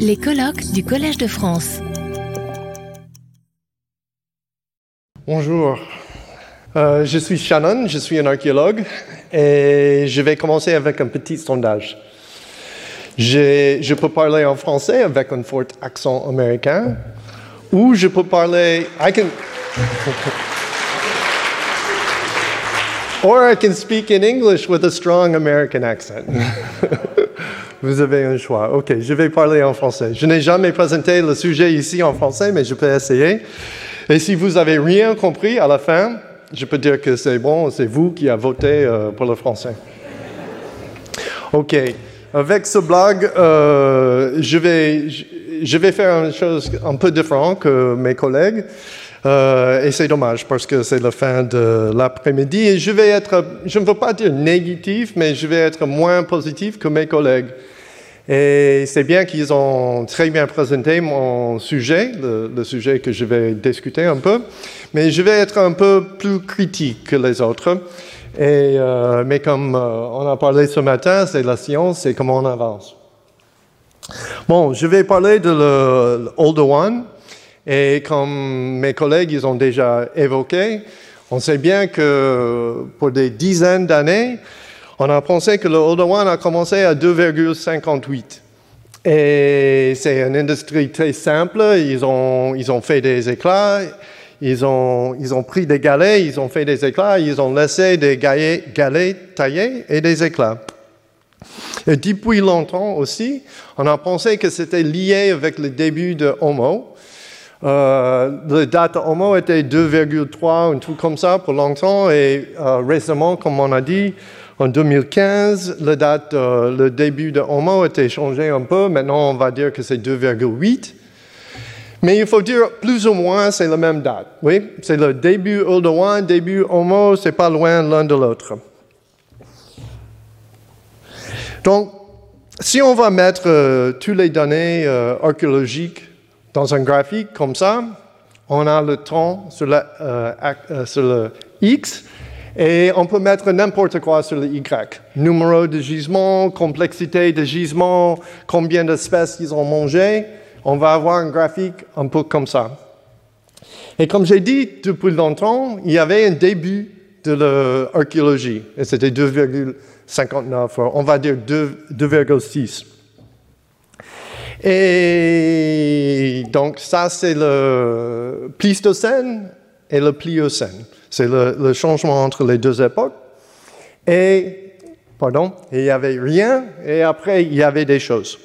Les colloques du Collège de France. Bonjour, Euh, je suis Shannon, je suis un archéologue et je vais commencer avec un petit sondage. Je peux parler en français avec un fort accent américain ou je peux parler. I can. Or I can speak in English with a strong American accent. Vous avez un choix. OK, je vais parler en français. Je n'ai jamais présenté le sujet ici en français, mais je peux essayer. Et si vous avez rien compris à la fin, je peux dire que c'est bon, c'est vous qui avez voté euh, pour le français. OK. Avec ce blog, euh, je, vais, je vais faire une chose un peu différente que mes collègues. Euh, et c'est dommage parce que c'est la fin de l'après-midi et je vais être, je ne veux pas dire négatif, mais je vais être moins positif que mes collègues. Et c'est bien qu'ils ont très bien présenté mon sujet, le, sujet que je vais discuter un peu, mais je vais être un peu plus critique que les autres. Et, euh, mais comme euh, on a parlé ce matin, c'est la science, c'est comment on avance. Bon, je vais parler de Older One. Et comme mes collègues ils ont déjà évoqué, on sait bien que pour des dizaines d'années, on a pensé que le Older One a commencé à 2,58. Et c'est une industrie très simple. Ils ont, ils ont fait des éclats, ils ont, ils ont pris des galets, ils ont fait des éclats, ils ont laissé des galets, galets taillés et des éclats. Et depuis longtemps aussi, on a pensé que c'était lié avec le début de Homo. Euh, la date de Homo était 2,3, un truc comme ça pour longtemps. Et euh, récemment, comme on a dit, en 2015, la date, euh, le début de Homo était changé un peu. Maintenant, on va dire que c'est 2,8. Mais il faut dire plus ou moins c'est la même date. Oui, c'est le début Older One, début Homo, c'est pas loin l'un de l'autre. Donc, si on va mettre euh, toutes les données archéologiques dans un graphique comme ça, on a le temps euh, euh, sur le X et on peut mettre n'importe quoi sur le Y. Numéro de gisement, complexité de gisement, combien d'espèces ils ont mangé. On va avoir un graphique un peu comme ça. Et comme j'ai dit depuis longtemps, il y avait un début de l'archéologie, et c'était 2,59, on va dire 2 2,6. Et donc ça, c'est le Pléistocène et le Pliocène. C'est le, changement entre les deux époques. Et, pardon, il n'y avait rien, et après, il y avait des choses.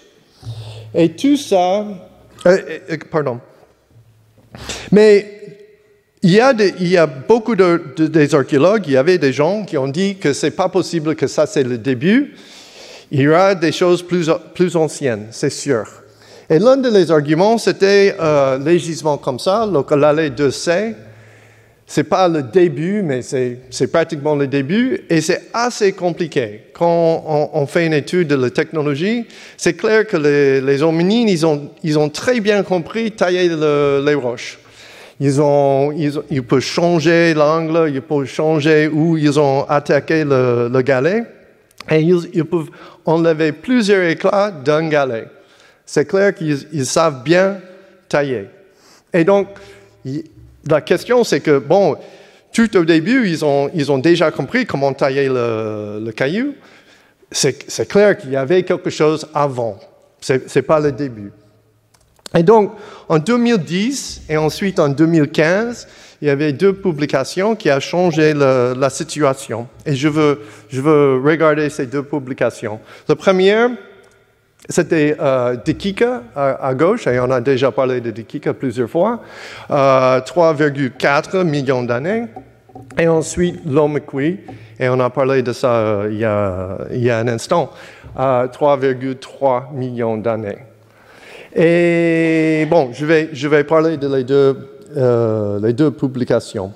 Et tout ça, euh, euh, pardon. Mais il y a, il y a beaucoup de, de- des archéologues, il y avait des gens qui ont dit que c'est pas possible que ça c'est le début. Il y aura des choses plus, plus anciennes, c'est sûr. Et l'un des arguments, c'était euh, les gisements comme ça, le Colalé 2C. C'est pas le début, mais c'est pratiquement le début, et c'est assez compliqué. Quand on, on fait une étude de la technologie, c'est clair que les, les hominines, ils ont, ils ont très bien compris tailler le- les roches. Ils, ont, ils, ils peuvent changer l'angle, ils peuvent changer où ils ont attaqué le, le galet, et ils, peuvent enlever plusieurs éclats d'un galet. C'est clair qu'ils ils savent bien tailler. Et donc, la question, c'est que, bon, tout au début, ils ont, déjà compris comment tailler le, le caillou. C'est clair qu'il y avait quelque chose avant. Ce n'est pas le début. Et donc, en 2010 et ensuite en 2015, il y avait deux publications qui ont changé la situation. Et je veux, regarder ces deux publications. La première, c'était euh, Dikika à, à gauche, et on a déjà parlé de Dikika plusieurs fois, euh, 3,4 millions d'années. Et ensuite, Lomekwi, et on a parlé de ça euh, il, y a, un instant, euh, 3,3 millions d'années. Et bon, je vais, je vais parler de les deux, euh, les deux publications.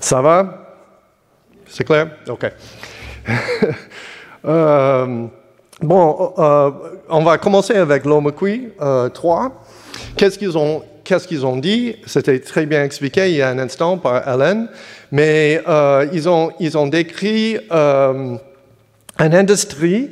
Ça va? C'est clair? OK. Euh, bon, euh, on va commencer avec euh, 3. Qu'est-ce qu'ils ont, qu'est-ce qu'ils ont dit? C'était très bien expliqué il y a un instant par Hélène, mais ils, ont, ils ont décrit une industrie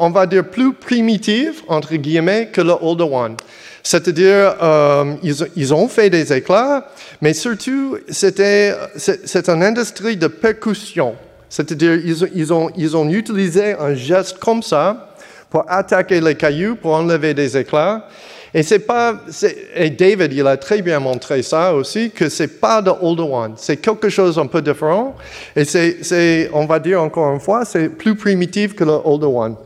on va dire, plus primitive, entre guillemets, que le older one. C'est-à-dire, euh, ils, ont fait des éclats, mais surtout, c'était, c'est une industrie de percussion. C'est-à-dire, ils, ils, ont, ils ont utilisé un geste comme ça pour attaquer les cailloux, pour enlever des éclats. Et c'est pas, et David, il a très bien montré ça aussi, que c'est pas de older one, c'est quelque chose un peu différent. Et c'est, on va dire encore une fois, c'est plus primitif que le older one.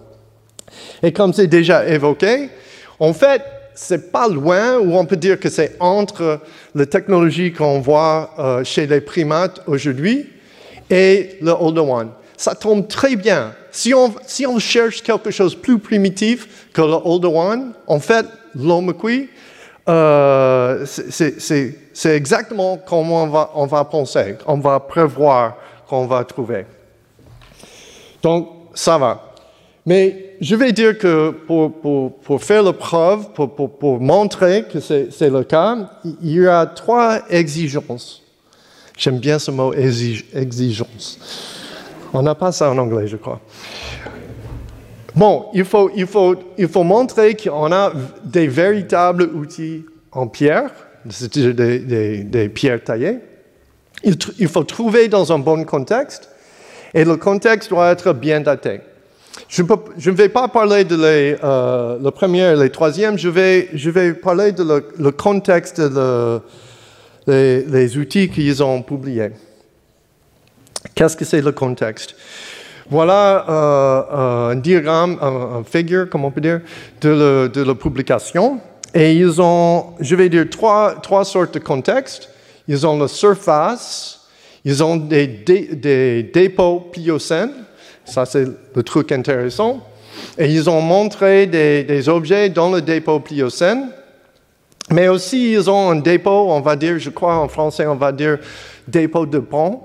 Et comme c'est déjà évoqué, en fait, c'est pas loin, ou on peut dire que c'est entre la technologie qu'on voit euh, chez les primates aujourd'hui et le older one. Ça tombe très bien. Si on, si on cherche quelque chose de plus primitif que le older one, en fait, l'homme euh, c'est exactement comme on va, on va penser, on va prévoir qu'on va trouver. Donc, ça va. Mais je vais dire que pour, faire la preuve, pour, montrer que c'est le cas, il y a trois exigences. J'aime bien ce mot exigence. On n'a pas ça en anglais, je crois. Bon, il faut, montrer qu'on a des véritables outils en pierre, c'est-à-dire des, pierres taillées. Il, il, faut trouver dans un bon contexte et le contexte doit être bien daté. Je, ne vais pas parler de les, euh, le premier et le troisième, je vais, je vais parler de le, le contexte des les, les outils qu'ils ont publiés. Qu'est-ce que c'est le contexte? Voilà euh, euh, un diagramme, un, figure, comment on peut dire, de, la publication. Et ils ont, je vais dire, trois, trois sortes de contextes. Ils ont la surface, ils ont des, des, dépôts pliocènes, ça c'est le truc intéressant. Et ils ont montré des, objets dans le dépôt pliocène. Mais aussi, ils ont un dépôt, on va dire, je crois en français, on va dire dépôt de pont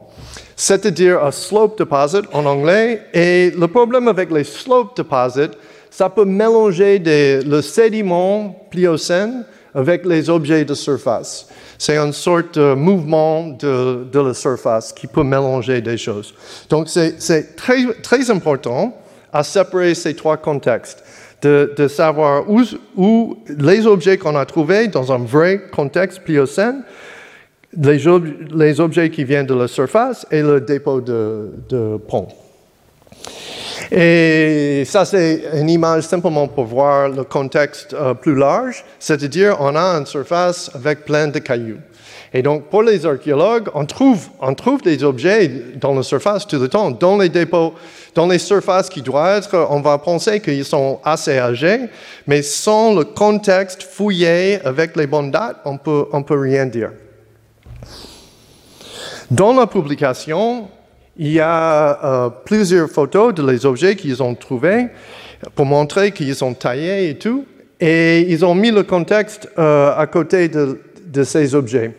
c'est-à-dire un slope deposit en anglais. Et le problème avec les slope deposits, ça peut mélanger le sédiment pliocène avec les objets de surface. C'est une sorte de mouvement de, la surface qui peut mélanger des choses. Donc c'est très, très important à séparer ces trois contextes. De, de savoir où, où, les objets qu'on a trouvés dans un vrai contexte pliocène les, objets qui viennent de la surface et le dépôt de, pont. Et ça, c'est une image simplement pour voir le contexte euh, plus large, c'est-à-dire on a une surface avec plein de cailloux. Et donc, pour les archéologues, on trouve, on trouve des objets dans la surface tout le temps, dans les dépôts, dans les surfaces qui doivent être, on va penser qu'ils sont assez âgés, mais sans le contexte fouillé avec les bonnes dates, on peut, on peut rien dire. Dans la publication, il y a euh, plusieurs photos de les objets qu'ils ont trouvés pour montrer qu'ils sont taillés et tout. Et ils ont mis le contexte euh, à côté de, ces objets.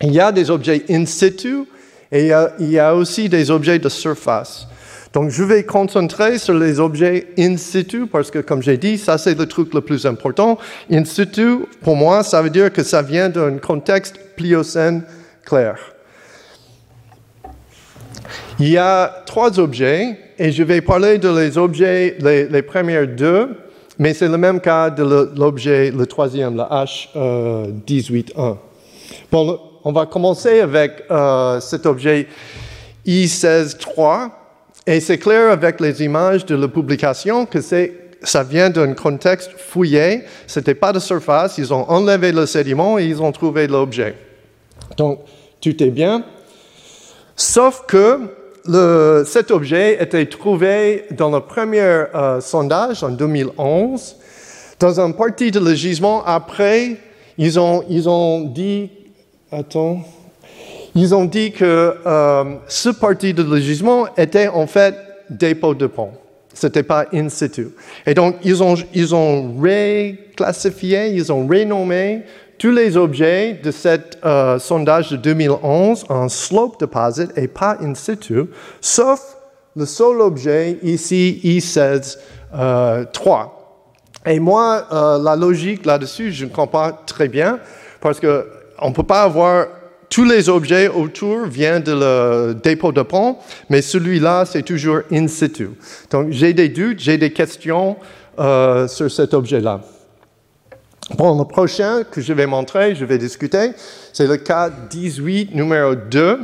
Il y a des objets in situ et il y, a, aussi des objets de surface. Donc je vais concentrer sur les objets in situ parce que comme j'ai dit, ça c'est le truc le plus important. In situ, pour moi, ça veut dire que ça vient d'un contexte pliocène clair. Il y a trois objets et je vais parler de les objets, les, les premières deux, mais c'est le même cas de l'objet, le, troisième, le H18.1. Euh, bon, on va commencer avec euh, cet objet I16.3 et c'est clair avec les images de la publication que ça vient d'un contexte fouillé, c'était pas de surface, ils ont enlevé le sédiment et ils ont trouvé l'objet. Donc, tout est bien. Sauf que cet objet était trouvé dans le premier euh, sondage en 2011. Dans une partie de le gisement, après, ils ont, ils ont dit, attends, ils ont dit que euh, ce partie de le gisement était en fait dépôt de pont. C'était pas in situ. Et donc, ils ont, ils ont réclassifié, ils ont renommé tous les objets de ce euh, sondage de 2011 en slope deposit et pas in situ, sauf le seul objet ici, I16 euh, 3. Et moi, euh, la logique là-dessus, je ne comprends pas très bien, parce qu'on ne peut pas avoir tous les objets autour viennent de le dépôt de pont, mais celui-là, c'est toujours in situ. Donc, j'ai des doutes, j'ai des questions sur cet objet-là. Bon, le prochain que je vais montrer, je vais discuter, c'est le cas 18, numéro 2.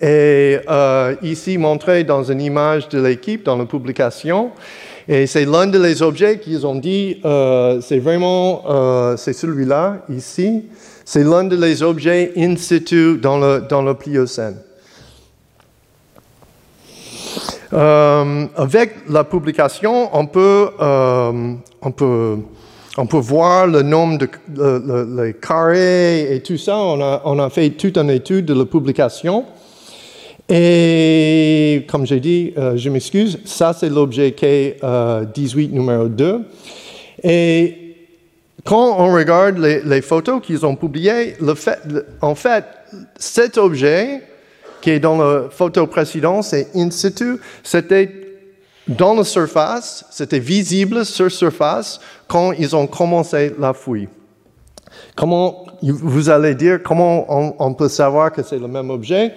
Et euh, ici, montré dans une image de l'équipe, dans la publication. Et c'est l'un des objets qu'ils ont dit, euh, c'est vraiment, euh, celui-là, ici. C'est l'un des objets in situ dans le, dans le Pliocène. Avec la publication, on peut, on peut on peut voir le nombre de les carrés et tout ça. On a, fait toute une étude de la publication. Et comme j'ai dit, euh, je m'excuse, ça c'est l'objet K18 euh, numéro 2. Et quand on regarde les, photos qu'ils ont publiées, en fait, cet objet qui est dans la photo précédente, c'est in situ, c'était dans la surface, c'était visible sur surface quand ils ont commencé la fouille. Comment vous allez dire, comment on peut savoir que c'est le même objet?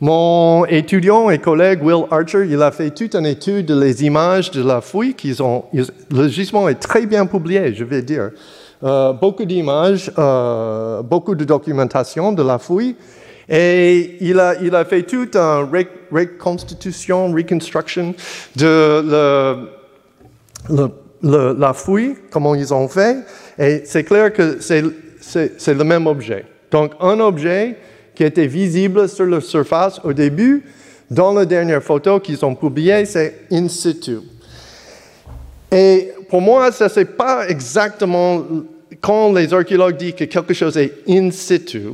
Mon étudiant et collègue Will Archer, il a fait toute une étude des images de la fouille qu'ils ont. Le gisement est très bien publié, je vais dire. Euh, beaucoup d'images, euh, beaucoup de documentation de la fouille. Et il a, fait toute une reconstitution, reconstruction de la fouille, comment ils ont fait. Et c'est clair que c'est le même objet. Donc, un objet qui était visible sur la surface au début. Dans la dernière photo qu'ils ont publiée, c'est in situ. Et pour moi, ça c'est pas exactement quand les archéologues disent que quelque chose est in situ.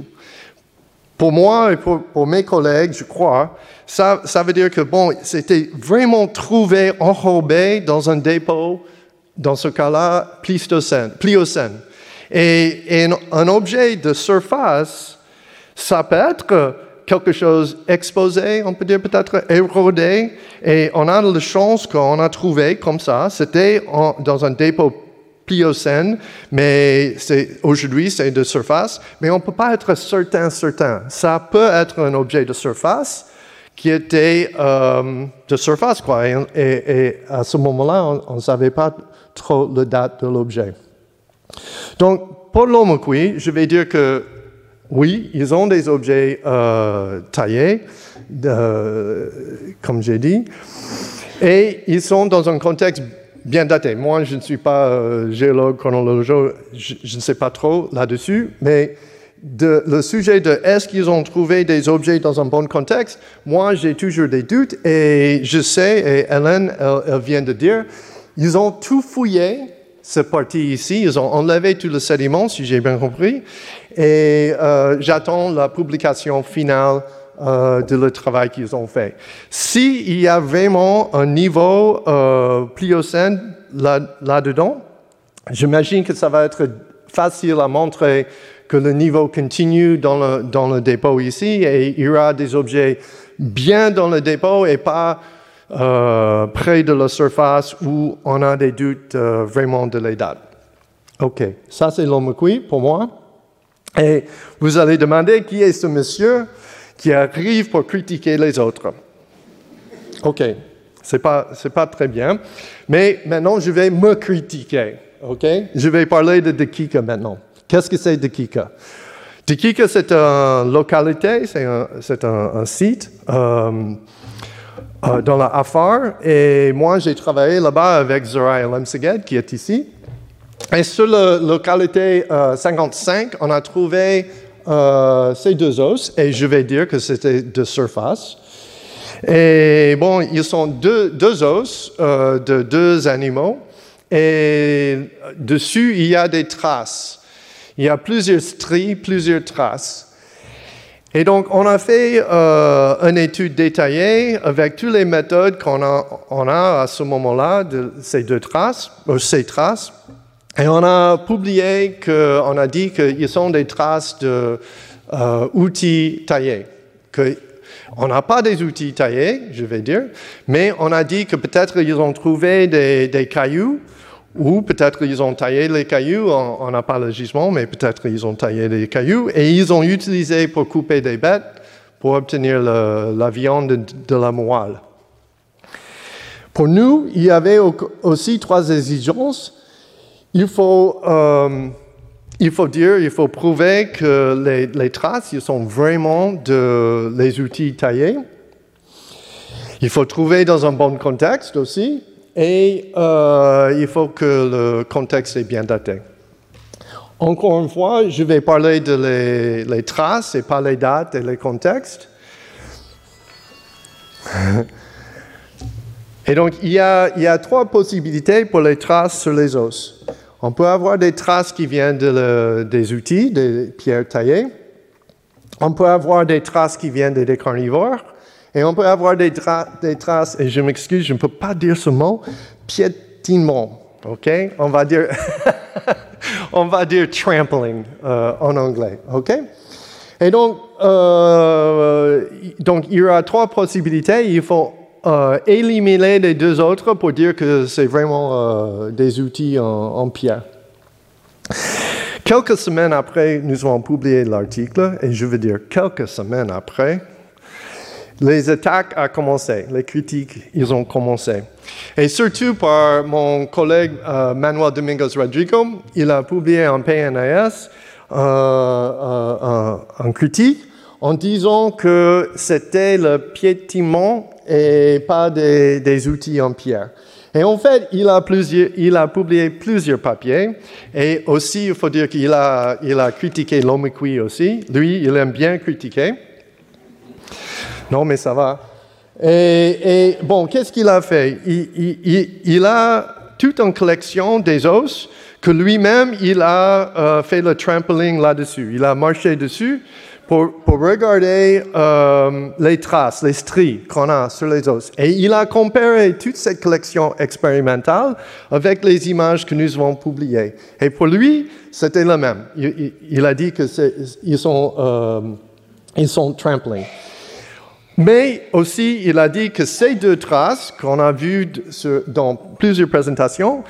Pour moi et pour, mes collègues, je crois, ça, ça veut dire que bon, c'était vraiment trouvé enrobé dans un dépôt, dans ce cas-là, pliocène. Et, et un objet de surface ça peut être quelque chose exposé, on peut dire peut-être érodé, et on a la chance qu'on a trouvé comme ça, c'était dans un dépôt pliocène, mais aujourd'hui c'est de surface, mais on ne peut pas être certain, certain. Ça peut être un objet de surface qui était euh, de surface, quoi, et, à ce moment-là, on ne savait pas trop la date de l'objet. Donc, pour l'homme je vais dire que oui, ils ont des objets euh, taillés, comme j'ai dit, et ils sont dans un contexte bien daté. Moi, je ne suis pas euh, géologue, chronologue, je, ne sais pas trop là-dessus, mais le sujet de est-ce qu'ils ont trouvé des objets dans un bon contexte, moi, j'ai toujours des doutes, et je sais, et Hélène, elle vient de dire, ils ont tout fouillé, cette partie ici, ils ont enlevé tout le sédiment, si j'ai bien compris, et euh, j'attends la publication finale euh, de le travail qu'ils ont fait. S'il y a vraiment un niveau euh, pliocène là-dedans, j'imagine que ça va être facile à montrer que le niveau continue dans le, dans le dépôt ici et il y aura des objets bien dans le dépôt et pas euh, près de la surface où on a des doutes vraiment de date. OK, ça c'est l'homme pour moi. Et vous allez demander qui est ce monsieur qui arrive pour critiquer les autres. OK, c'est pas, pas très bien. Mais maintenant, je vais me critiquer. OK? Je vais parler de Dekika maintenant. Qu'est-ce que c'est Dekika? Dekika, c'est une localité, c'est un, c'est un, site euh, euh, dans la Afar. Et moi, j'ai travaillé là-bas avec Zora Lemseged, qui est ici. Et sur la localité 55, euh, on a trouvé euh, ces deux os, et je vais dire que c'était de surface. Et bon, ils sont deux, deux os euh, de deux animaux, et dessus, il y a des traces. Il y a plusieurs stries, plusieurs traces. Et donc, on a fait une étude détaillée avec toutes les méthodes qu'on a, à ce moment-là de ces deux traces, ces traces. Et on a publié qu'on a dit qu'ils sont des traces d'outils euh, taillés. Que on n'a pas des outils taillés, je vais dire, mais on a dit que peut-être ils ont trouvé des, cailloux Ou peut-être ils ont taillé les cailloux, on n'a pas le gisement, mais peut-être ils ont taillé les cailloux et ils ont utilisé pour couper des bêtes pour obtenir la viande de, la moelle. Pour nous, il y avait aussi trois exigences. Il faut, euh, il faut dire, il faut prouver que les, traces ils sont vraiment de les outils taillés. Il faut trouver dans un bon contexte aussi. Et euh, il faut que le contexte est bien daté. Encore une fois, je vais parler de les, traces et pas les dates et les contextes. Et donc, il y, a, il y, a, trois possibilités pour les traces sur les os. On peut avoir des traces qui viennent de des outils, des pierres taillées. On peut avoir des traces qui viennent des carnivores. Et on peut avoir des, traces, et je m'excuse, je ne peux pas dire ce mot, piétinement. OK? On va dire, on va dire trampling euh, en anglais. OK? Et donc, euh, donc, il y aura trois possibilités. Il faut euh, éliminer les deux autres pour dire que c'est vraiment des outils en, en, pierre. Quelques semaines après, nous avons publié l'article, et je veux dire quelques semaines après, les attaques ont commencé, les critiques, ils ont commencé. Et surtout par mon collègue euh, Manuel Domingos Rodrigo, il a publié un PNAS, euh, euh, un critique, en disant que c'était le piétinement et pas des, outils en pierre. Et en fait, il a, publié plusieurs papiers. Et aussi, il faut dire qu'il a, il a critiqué aussi. Lui, il aime bien critiquer. Non, mais ça va. Et, bon, qu'est-ce qu'il a fait? Il, a toute une collection des os que lui-même, il a euh, fait le trampoline là-dessus. Il a marché dessus pour, regarder euh, les traces, les stries qu'on a sur les os. Et il a comparé toute cette collection expérimentale avec les images que nous avons publiées. Et pour lui, c'était le même. Il, a dit qu'ils sont, euh, sont trampoline. Mais aussi, il a dit que ces deux traces qu'on a vues dans plusieurs présentations,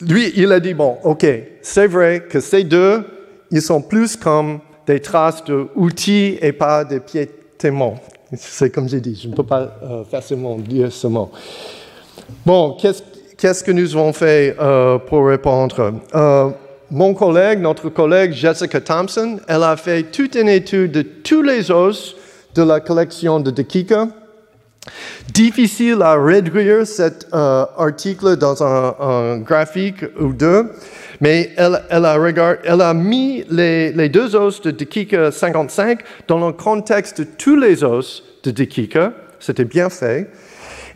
lui, il a dit, bon, OK, c'est vrai que ces deux, ils sont plus comme des traces d'outils et pas des piétements. C'est comme j'ai dit, je ne peux pas euh, facilement dire ce mot. Bon, qu'est-ce que nous avons fait euh, pour répondre? Euh, Mon collègue, notre collègue Jessica Thompson, elle a fait toute une étude de tous les os de la collection de Dekika. Difficile à réduire cet euh, article dans un, graphique ou deux, mais elle, a, elle a, mis les, deux os de Dekika 55 dans le contexte de tous les os de Dekika. C'était bien fait.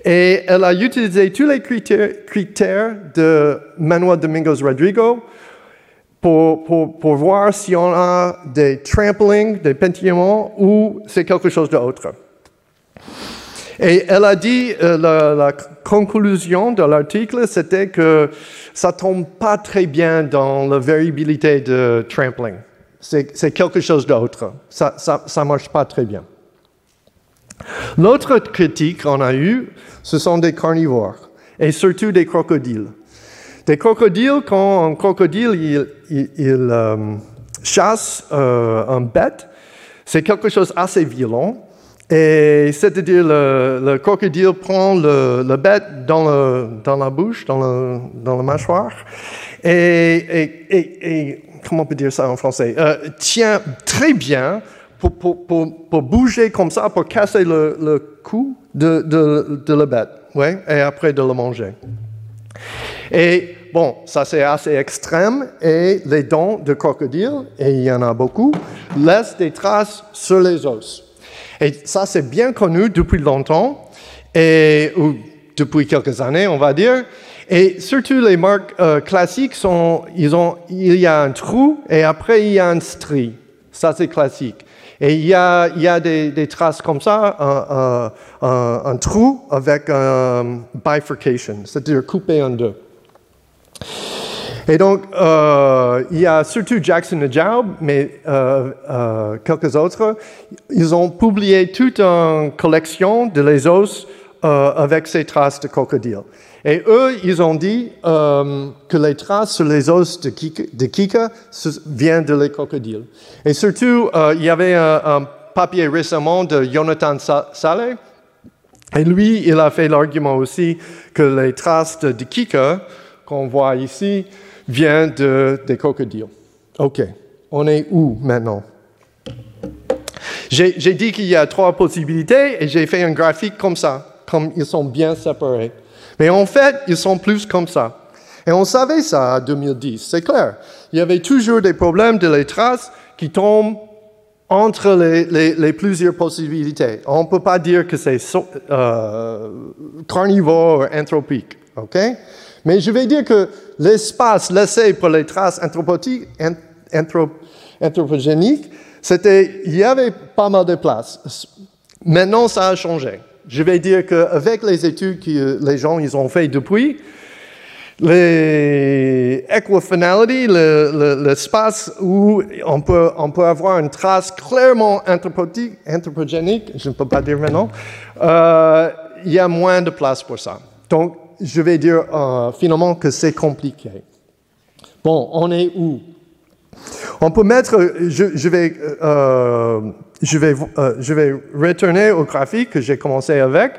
Et elle a utilisé tous les critères, critères de Manuel Domingos Rodrigo pour, voir si on a des tramplings, des pentillements ou c'est quelque chose d'autre. Et elle a dit, euh, la, conclusion de l'article, c'était que ça tombe pas très bien dans la variabilité de trampling. C'est quelque chose d'autre. Ça ne marche pas très bien. L'autre critique qu'on a eue, ce sont des carnivores, et surtout des crocodiles. Des crocodiles, quand un crocodile il, euh, chasse euh, un bête, c'est quelque chose assez violent. Et c'est-à-dire le, le, crocodile prend le, le bête dans, le, dans, la bouche, dans, le, dans mâchoire, et, et, et, comment on peut dire ça en français? Euh, Tient très bien pour, pour, pour, pour, bouger comme ça, pour casser le, le cou de, de, de la bête, ouais, et après de le manger. Et bon, ça c'est assez extrême, et les dents de crocodile, et il y en a beaucoup, laissent des traces sur les os. Et ça c'est bien connu depuis longtemps, et, ou depuis quelques années, on va dire. Et surtout les marques euh, classiques sont, ils ont, il y a un trou et après il y a un strie. Ça c'est classique. Et il y a, il y a des, traces comme ça, un, trou avec un bifurcation, c'est-à-dire coupé en deux. Et donc, euh, il y a surtout Jackson et Jaub, mais euh, euh, quelques autres. Ils ont publié toute une collection de les os euh, avec ces traces de crocodile. Et eux, ils ont dit euh, que les traces sur les os de Kika, viennent de les crocodiles. Et surtout, euh, il y avait un, papier récemment de Jonathan Saleh, et lui, il a fait l'argument aussi que les traces de, Kika qu'on voit ici viennent de, des crocodiles. OK, on est où maintenant? J'ai dit qu'il y a trois possibilités et j'ai fait un graphique comme ça, comme ils sont bien séparés. Mais en fait, ils sont plus comme ça. Et on savait ça en 2010, c'est clair. Il y avait toujours des problèmes de les traces qui tombent entre les, plusieurs possibilités. On ne peut pas dire que c'est euh, carnivore ou anthropique. ok? Mais je vais dire que l'espace laissé pour les traces anthropogéniques, c'était, il y avait pas mal de place. Maintenant, ça a changé. Je vais dire qu'avec les études que les gens ils ont fait depuis, L'équifinality, l'espace où on peut, on peut avoir une trace clairement anthropogénique, je ne peux pas dire maintenant, euh, il y a moins de place pour ça. Donc, je vais dire euh, finalement que c'est compliqué. Bon, on est où? On peut mettre, je, je vais, euh, vais, je vais retourner au graphique que j'ai commencé avec.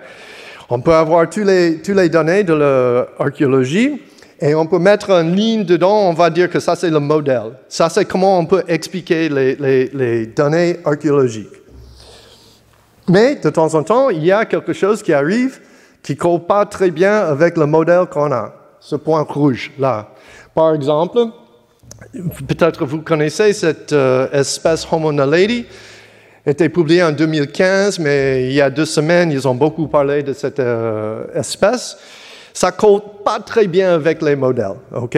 On peut avoir tous les, tous les données de l'archéologie et on peut mettre une ligne dedans, on va dire que ça c'est le modèle. Ça c'est comment on peut expliquer les données archéologiques. Mais de temps en temps, il y a quelque chose qui arrive qui ne colle pas très bien avec le modèle qu'on a, ce point rouge là. Par exemple, peut-être vous connaissez cette euh, espèce Homo naledi été publié en 2015, mais il y a deux semaines, ils ont beaucoup parlé de cette euh, espèce. Ça colle pas très bien avec les modèles, ok?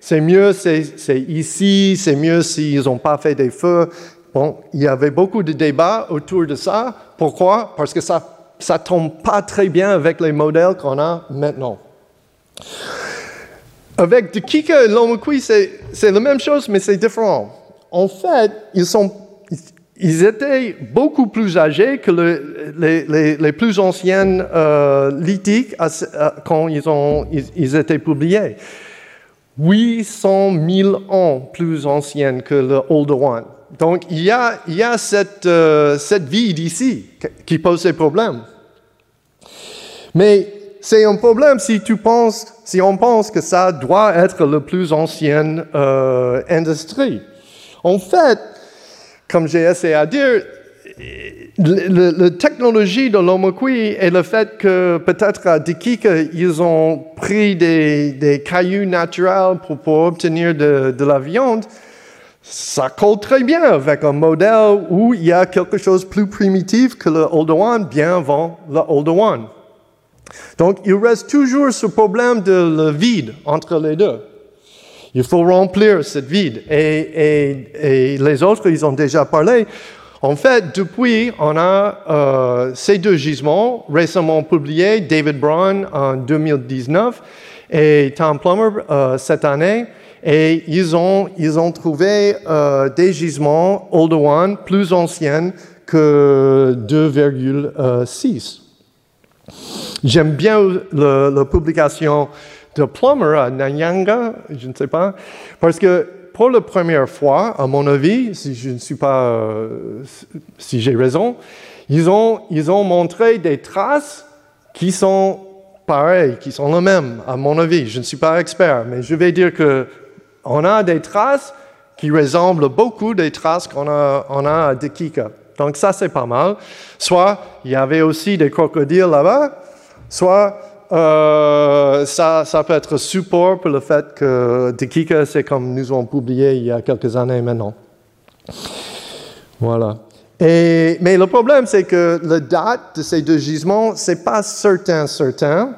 C'est mieux, c'est ici, c'est mieux s'ils n'ont pas fait des feux. Bon, il y avait beaucoup de débats autour de ça. Pourquoi? Parce que ça ça tombe pas très bien avec les modèles qu'on a maintenant. Avec De Kika et Lomokui, c'est la même chose, mais c'est différent. En fait, ils sont ils étaient beaucoup plus âgés que les, plus anciennes euh, lithiques quand ils, ont, ils, étaient publiés. 800 000 ans plus anciennes que le Old One. Donc il y a, il y a cette, euh, cette vide ici qui pose ces problèmes. Mais c'est un problème si tu penses, si on pense que ça doit être la plus ancienne euh, industrie. En fait, comme j'ai essayé à dire, la technologie de l'homokui et le fait que peut-être à Dikika, ils ont pris des, cailloux naturels pour, obtenir de, la viande, ça colle très bien avec un modèle où il y a quelque chose plus primitif que le Old One bien avant le Old One. Donc il reste toujours ce problème de le vide entre les deux. Il faut remplir cette vide. Et, les autres, ils ont déjà parlé. En fait, depuis, on a euh, ces deux gisements récemment publiés, David Brown en 2019 et Tom Plummer euh, cette année. Et ils ont, ils ont trouvé euh, des gisements Old One plus anciens que 2,6. J'aime bien la publication de Plummer à Nanyanga, je ne sais pas, parce que pour la première fois, à mon avis, si je ne suis pas, euh, si j'ai raison, ils ont, ils ont montré des traces qui sont pareilles, qui sont les mêmes, à mon avis. Je ne suis pas expert, mais je vais dire que on a des traces qui ressemblent beaucoup des traces qu'on a, on a à. Donc ça, c'est pas mal. Soit il y avait aussi des crocodiles là-bas, soit euh, ça, ça, peut être support pour le fait que Dekika, c'est comme nous avons publié il y a quelques années maintenant. Voilà. Et, mais le problème, c'est que la date de ces deux gisements, c'est pas certain, certain.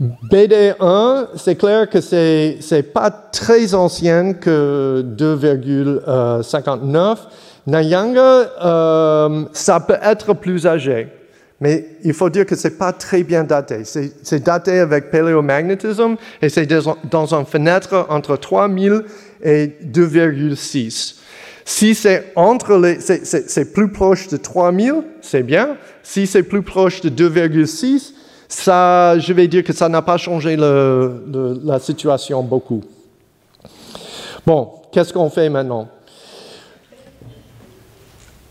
BD1, c'est clair que c'est n'est pas très ancien que 2,59. Nayanga, euh, ça peut être plus âgé. Mais il faut dire que ce n'est pas très bien daté. C'est daté avec paléomagnétisme et c'est dans une fenêtre entre 3000 et 2,6. Si c'est entre les, c'est plus proche de 3000, c'est bien. Si c'est plus proche de 2,6, ça, je vais dire que ça n'a pas changé la situation beaucoup. Bon, qu'est-ce qu'on fait maintenant?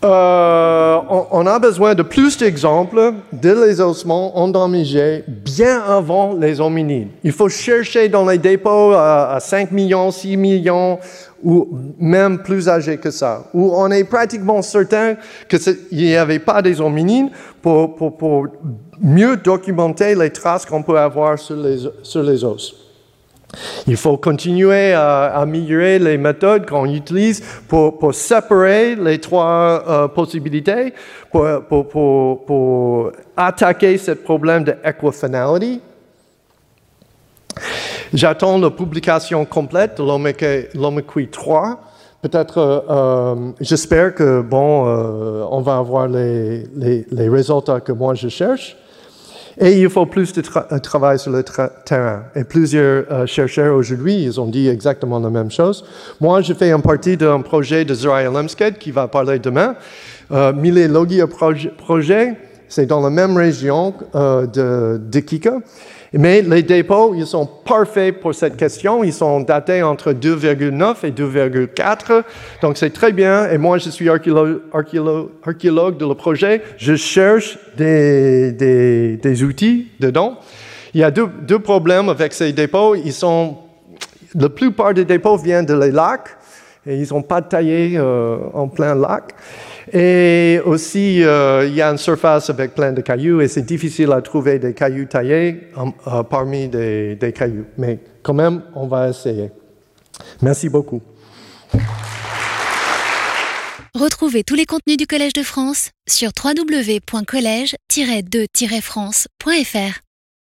Euh, on, a besoin de plus d'exemples de les ossements endommagés bien avant les hominides. Il faut chercher dans les dépôts à, 5 millions, 6 millions ou même plus âgés que ça, où on est pratiquement certain qu'il n'y avait pas des hominides pour, pour, mieux documenter les traces qu'on peut avoir sur les, sur les os. Il faut continuer à améliorer les méthodes qu'on utilise pour, séparer les trois euh, possibilités, pour, attaquer ce problème de equifinality. J'attends la publication complète de l'OMEQUI 3. Peut-être, euh, euh, j'espère que, bon, on va avoir les résultats que moi je cherche. Et il faut plus de euh, travail sur le terrain. Et plusieurs euh, chercheurs aujourd'hui, ils ont dit exactement la même chose. Moi, je fais un partie d'un projet de Zraya Lemsked qui va parler demain. Euh, Logia Projet, c'est dans la même région euh, de Kika. Mais les dépôts, ils sont parfaits pour cette question. Ils sont datés entre 2,9 et 2,4. Donc, c'est très bien. Et moi, je suis archéologue, de le projet. Je cherche des, outils dedans. Il y a deux, problèmes avec ces dépôts. Ils sont, la plupart des dépôts viennent de les lacs et ils sont pas taillés euh, en plein lac. Et aussi, euh, il y a une surface avec plein de cailloux et c'est difficile à trouver des cailloux taillés euh, parmi des, des, cailloux. Mais quand même, on va essayer. Merci beaucoup. Retrouvez tous les contenus du Collège de France sur www.colège-2-france.fr.